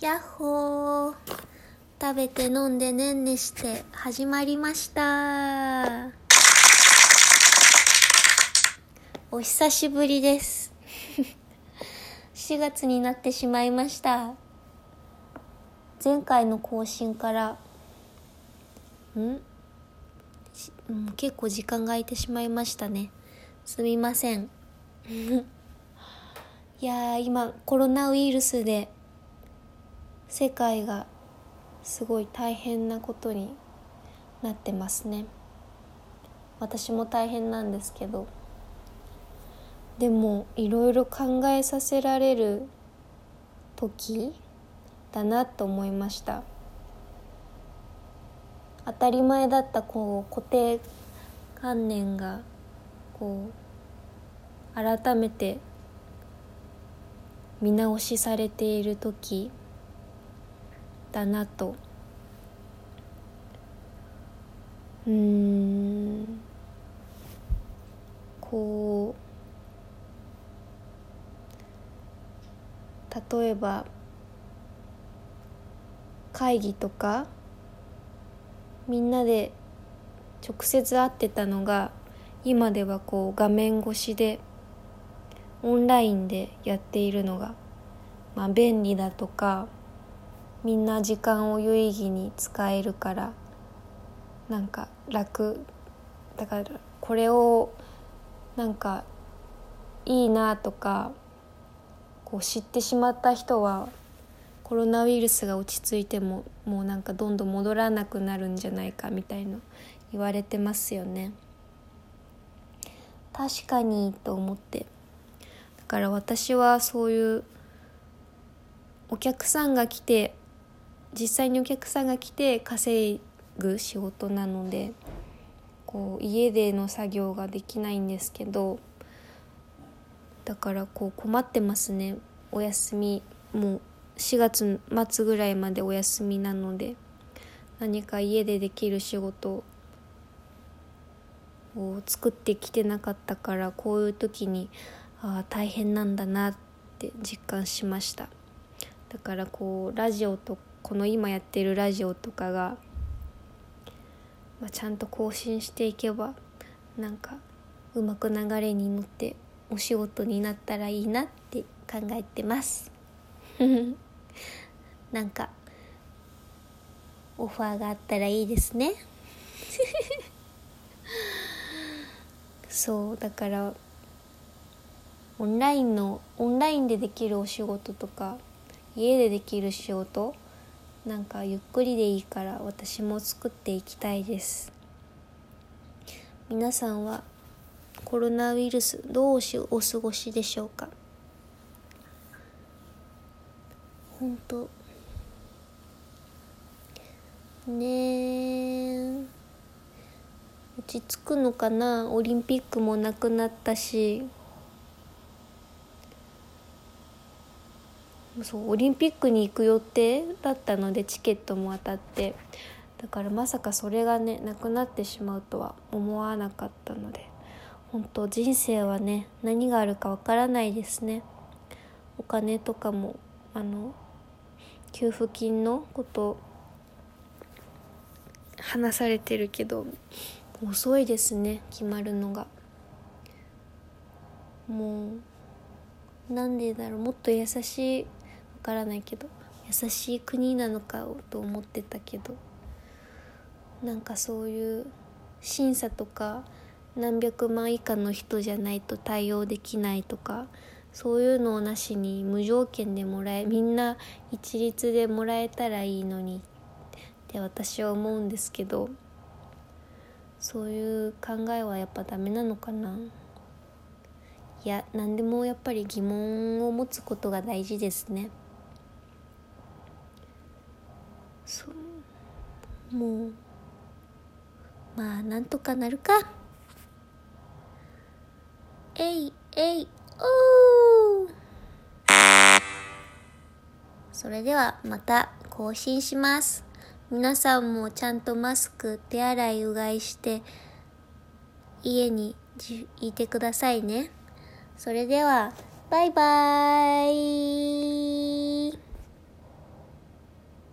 やっほー。食べて飲んでねんねして始まりました。お久しぶりです。4月になってしまいました。前回の更新からん？しもう結構時間が空いてしまいましたね。すみません。いやー今コロナウイルスで世界がすごい大変なことになってますね。私も大変なんですけど。でもいろいろ考えさせられる時だなと思いました。当たり前だったこう固定観念がこう改めて見直しされている時だなと。うん。こう例えば会議とかみんなで直接会ってたのが今ではこう画面越しでオンラインでやっているのが、まあ、便利だとかみんな時間を有意義に使えるからなんか楽。だからこれをなんかいいなとかこう知ってしまった人はコロナウイルスが落ち着いてももうなんかどんどん戻らなくなるんじゃないかみたいな言われてますよね。確かにと思って。だから私はそういうお客さんが来て実際にお客さんが来て稼ぐ仕事なのでこう家での作業ができないんですけどだからこう困ってますね。お休みもう4月末ぐらいまでお休みなので何か家でできる仕事を作ってきてなかったからこういう時にああ大変なんだなって実感しました。だからこうラジオとこの今やってるラジオとかが、まあ、ちゃんと更新していけばなんかうまく流れに乗ってお仕事になったらいいなって考えてます。なんかオファーがあったらいいですね。そうだからオンラインのオンラインでできるお仕事とか家でできる仕事？なんかゆっくりでいいから私も作っていきたいです。皆さんはコロナウイルスどうしお過ごしでしょうか？本当ね落ち着くのかな？オリンピックもなくなったし。そうオリンピックに行く予定だったのでチケットも当たってだからまさかそれがねなくなってしまうとは思わなかったので本当人生はね何があるかわからないですね。お金とかもあの給付金のこと話されてるけど遅いですね決まるのが。もうなんでだろうもっと優しいからないけど優しい国なのかと思ってたけどなんかそういう審査とか何百万以下の人じゃないと対応できないとかそういうのをなしに無条件でもらえみんな一律でもらえたらいいのにって私は思うんですけどそういう考えはやっぱダメなのかな。いや何でもやっぱり疑問を持つことが大事ですねそうもうまあなんとかなるか。えいえいおー。それではまた更新します。皆さんもちゃんとマスク手洗いうがいして家にいてくださいね。それではバイバーイ。